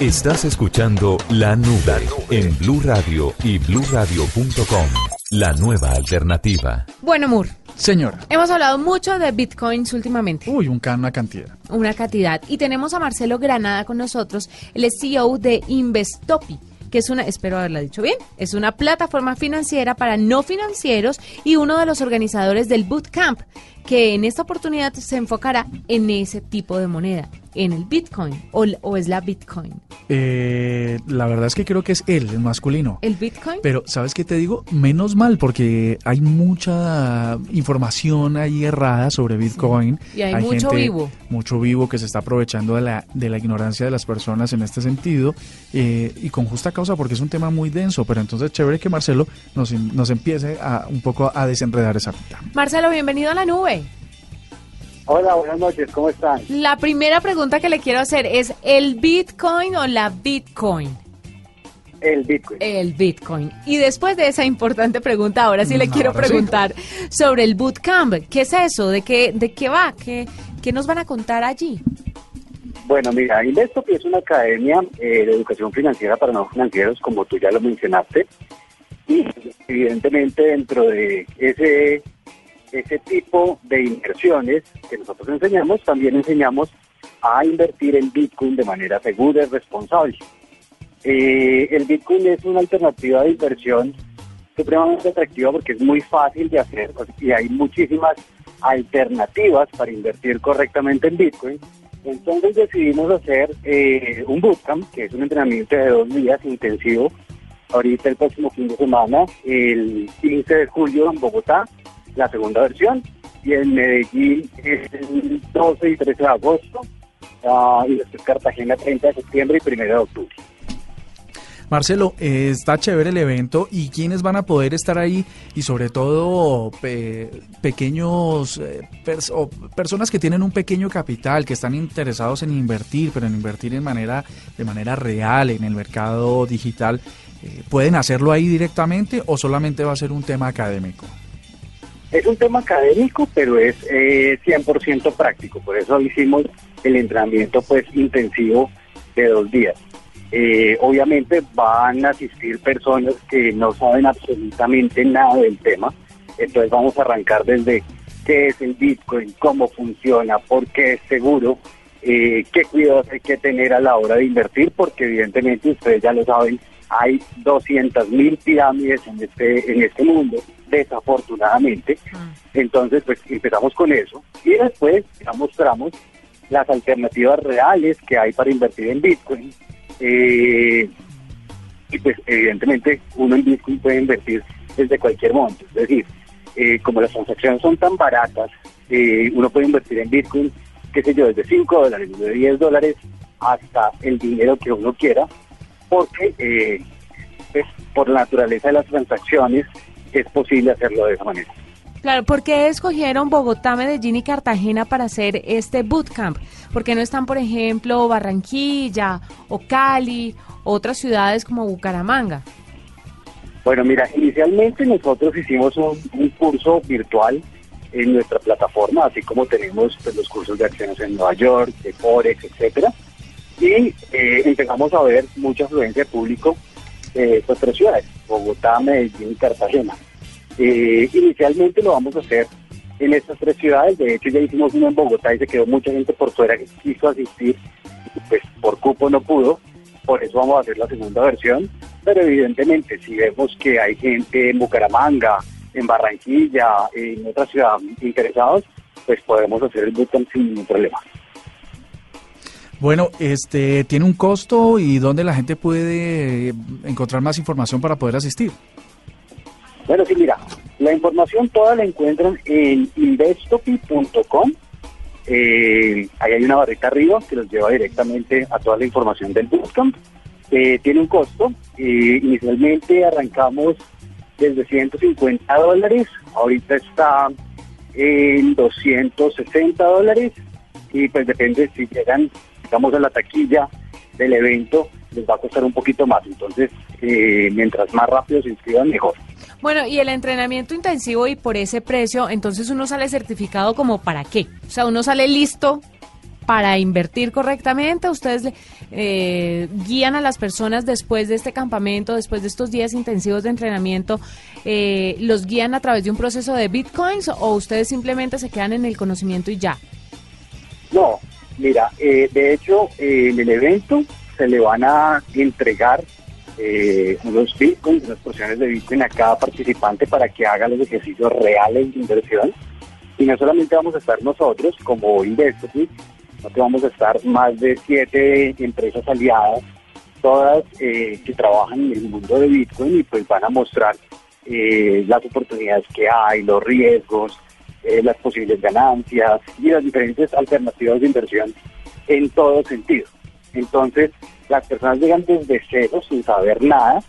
Estás escuchando La Nube en Blue Radio y bluradio.com. La nueva alternativa. Bueno, Moore, Señora. hemos hablado mucho de bitcoins últimamente. Uy, un can, una cantidad. Una cantidad. Y tenemos a Marcelo Granada con nosotros, el CEO de Investopi que es una, espero haberla dicho bien, es una plataforma financiera para no financieros y uno de los organizadores del Bootcamp, que en esta oportunidad se enfocará en ese tipo de moneda, en el Bitcoin o, o es la Bitcoin. Eh, la verdad es que creo que es él, el masculino. ¿El Bitcoin? Pero, ¿sabes qué te digo? Menos mal, porque hay mucha información ahí errada sobre Bitcoin. Y hay mucho vivo. Mucho vivo que se está aprovechando de la, de la ignorancia de las personas en este sentido. eh, y con justa causa, porque es un tema muy denso. Pero entonces, chévere que Marcelo nos, nos empiece a, un poco a desenredar esa ruta. Marcelo, bienvenido a la nube. Hola, buenas noches, ¿cómo están? La primera pregunta que le quiero hacer es, ¿el Bitcoin o la Bitcoin? El Bitcoin. El Bitcoin. Y después de esa importante pregunta, ahora sí le Mm, quiero sí. preguntar sobre el bootcamp. ¿Qué es eso? ¿De qué, de qué va? ¿Qué, ¿Qué nos van a contar allí? Bueno, mira, Investo es una academia eh, de educación financiera para no financieros, como tú ya lo mencionaste. Y evidentemente dentro de ese, ese tipo de inversiones que nosotros enseñamos, también enseñamos a invertir en Bitcoin de manera segura y responsable. Eh, el Bitcoin es una alternativa de inversión supremamente atractiva porque es muy fácil de hacer y hay muchísimas alternativas para invertir correctamente en Bitcoin. Entonces decidimos hacer eh, un bootcamp, que es un entrenamiento de dos días intensivo, ahorita el próximo fin de semana, el 15 de julio en Bogotá, la segunda versión, y en Medellín es el 12 y 13 de agosto, ah, y después Cartagena 30 de septiembre y 1 de octubre. Marcelo, eh, está chévere el evento y quiénes van a poder estar ahí y sobre todo pe- pequeños eh, personas que tienen un pequeño capital, que están interesados en invertir, pero en invertir en manera de manera real en el mercado digital, eh, pueden hacerlo ahí directamente o solamente va a ser un tema académico. Es un tema académico, pero es eh, 100% práctico. Por eso hicimos el entrenamiento pues intensivo de dos días. Eh, obviamente van a asistir personas que no saben absolutamente nada del tema. Entonces vamos a arrancar desde qué es el Bitcoin, cómo funciona, por qué es seguro, eh, qué cuidados hay que tener a la hora de invertir, porque evidentemente ustedes ya lo saben, hay 200 mil pirámides en este, en este mundo, desafortunadamente. Entonces, pues empezamos con eso y después ya mostramos las alternativas reales que hay para invertir en Bitcoin. Eh, y pues evidentemente uno en Bitcoin puede invertir desde cualquier monto. Es decir, eh, como las transacciones son tan baratas, eh, uno puede invertir en Bitcoin, qué sé yo, desde 5 dólares, desde 10 dólares hasta el dinero que uno quiera, porque eh, pues, por la naturaleza de las transacciones es posible hacerlo de esa manera. Claro, ¿por qué escogieron Bogotá, Medellín y Cartagena para hacer este bootcamp? ¿Por qué no están, por ejemplo, Barranquilla o Cali, otras ciudades como Bucaramanga? Bueno, mira, inicialmente nosotros hicimos un, un curso virtual en nuestra plataforma, así como tenemos pues, los cursos de acciones en Nueva York, de Forex, etcétera, y eh, empezamos a ver mucha afluencia público de estas tres ciudades, Bogotá, Medellín y Cartagena. Eh, inicialmente lo vamos a hacer en estas tres ciudades, de hecho ya hicimos uno en Bogotá y se quedó mucha gente por fuera que quiso asistir, pues por cupo no pudo, por eso vamos a hacer la segunda versión, pero evidentemente si vemos que hay gente en Bucaramanga, en Barranquilla, en otra ciudad interesados, pues podemos hacer el bootcamp sin ningún problema. Bueno, este tiene un costo y dónde la gente puede eh, encontrar más información para poder asistir. Bueno, sí, mira, la información toda la encuentran en investopi.com. Eh, ahí hay una barrita arriba que los lleva directamente a toda la información del bootcamp. Eh, tiene un costo. Eh, inicialmente arrancamos desde 150 dólares. Ahorita está en 260 dólares. Y pues depende si llegan, digamos, a la taquilla del evento, les va a costar un poquito más. Entonces, eh, mientras más rápido se inscriban, mejor. Bueno, y el entrenamiento intensivo y por ese precio, entonces uno sale certificado como para qué? O sea, uno sale listo para invertir correctamente? ¿Ustedes eh, guían a las personas después de este campamento, después de estos días intensivos de entrenamiento, eh, los guían a través de un proceso de bitcoins o ustedes simplemente se quedan en el conocimiento y ya? No, mira, eh, de hecho en el evento se le van a entregar unos bitcoins, unas porciones de bitcoin a cada participante para que haga los ejercicios reales de inversión. Y no solamente vamos a estar nosotros como Investor, no que vamos a estar más de siete empresas aliadas, todas eh, que trabajan en el mundo de Bitcoin y pues van a mostrar eh, las oportunidades que hay, los riesgos, eh, las posibles ganancias y las diferentes alternativas de inversión en todo sentido. Entonces, las personas llegan desde cero sin saber nada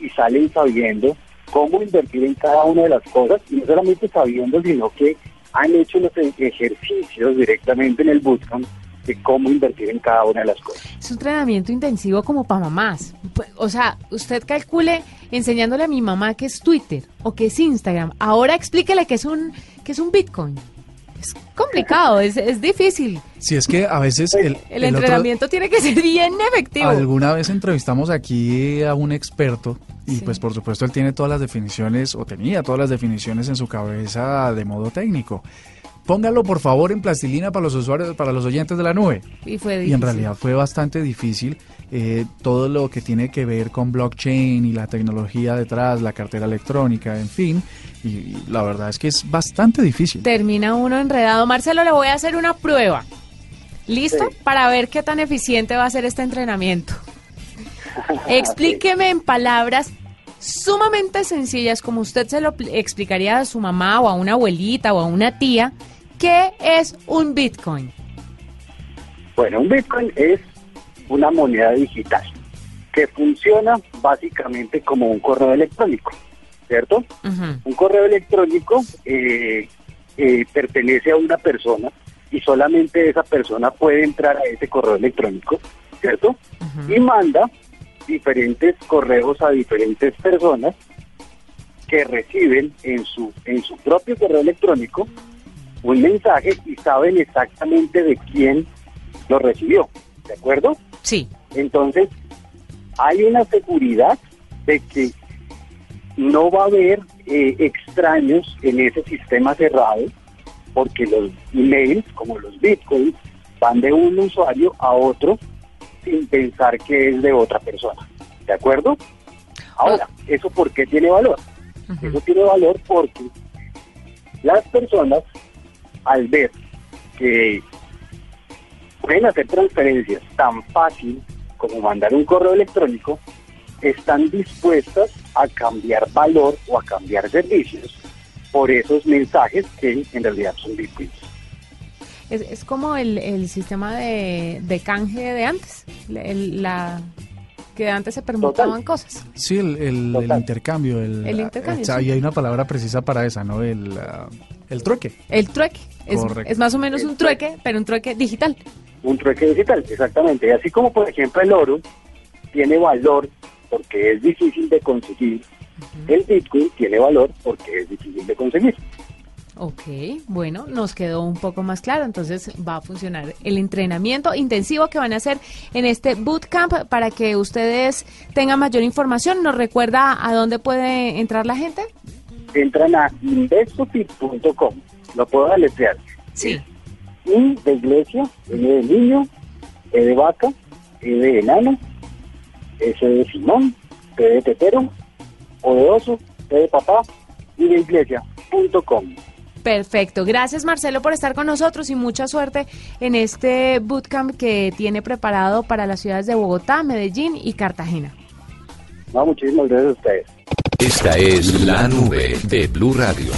y salen sabiendo cómo invertir en cada una de las cosas y no solamente sabiendo, sino que han hecho los ejercicios directamente en el bootcamp de cómo invertir en cada una de las cosas. Es un entrenamiento intensivo como para mamás. O sea, usted calcule enseñándole a mi mamá qué es Twitter o qué es Instagram. Ahora explíquele qué es un, qué es un Bitcoin. Es complicado, es, es difícil. Si es que a veces el, el, entrenamiento tiene que ser bien efectivo. Alguna vez entrevistamos aquí a un experto y pues por supuesto él tiene todas las definiciones o tenía todas las definiciones en su cabeza de modo técnico. Póngalo por favor en plastilina para los usuarios, para los oyentes de la nube. Y fue Y en realidad fue bastante difícil eh, todo lo que tiene que ver con blockchain y la tecnología detrás, la cartera electrónica, en fin. Y, la verdad es que es bastante difícil. Termina uno enredado. Marcelo, le voy a hacer una prueba. ¿Listo? Para ver qué tan eficiente va a ser este entrenamiento. Explíqueme en palabras sumamente sencillas, como usted se lo explicaría a su mamá o a una abuelita o a una tía, ¿qué es un Bitcoin? Bueno, un Bitcoin es una moneda digital que funciona básicamente como un correo electrónico, ¿cierto? Un correo electrónico eh, eh, pertenece a una persona y solamente esa persona puede entrar a ese correo electrónico, ¿cierto? Y manda diferentes correos a diferentes personas que reciben en su en su propio correo electrónico un mensaje y saben exactamente de quién lo recibió, ¿de acuerdo? Sí. Entonces, hay una seguridad de que no va a haber eh, extraños en ese sistema cerrado, porque los emails, como los bitcoins, van de un usuario a otro sin pensar que es de otra persona. ¿De acuerdo? Ahora, ¿eso por qué tiene valor? Eso tiene valor porque las personas, al ver que pueden hacer transferencias tan fácil como mandar un correo electrónico, están dispuestas a cambiar valor o a cambiar servicios por esos mensajes que en realidad son bitcoins. Es, como el, sistema de, canje de antes, la que antes se permutaban cosas. Sí, el, intercambio. El, intercambio. Y hay una palabra precisa para esa, ¿no? El, uh, el trueque. El trueque. Es, es, más o menos un trueque, pero un trueque digital. Un trueque digital, exactamente. Así como, por ejemplo, el oro tiene valor porque es difícil de conseguir, el Bitcoin tiene valor porque es difícil de conseguir. Ok, bueno, nos quedó un poco más claro. Entonces va a funcionar el entrenamiento intensivo que van a hacer en este bootcamp para que ustedes tengan mayor información. ¿Nos recuerda a dónde puede entrar la gente? Entran a investofit.com. Lo puedo deletrear. Sí. I de iglesia, N de niño, E de vaca, E de enano, S de Simón, P de tetero, O de oso, P de papá y de iglesia.com. Perfecto. Gracias Marcelo por estar con nosotros y mucha suerte en este bootcamp que tiene preparado para las ciudades de Bogotá, Medellín y Cartagena. No, muchísimas gracias a ustedes. Esta es la nube de Blue Radio.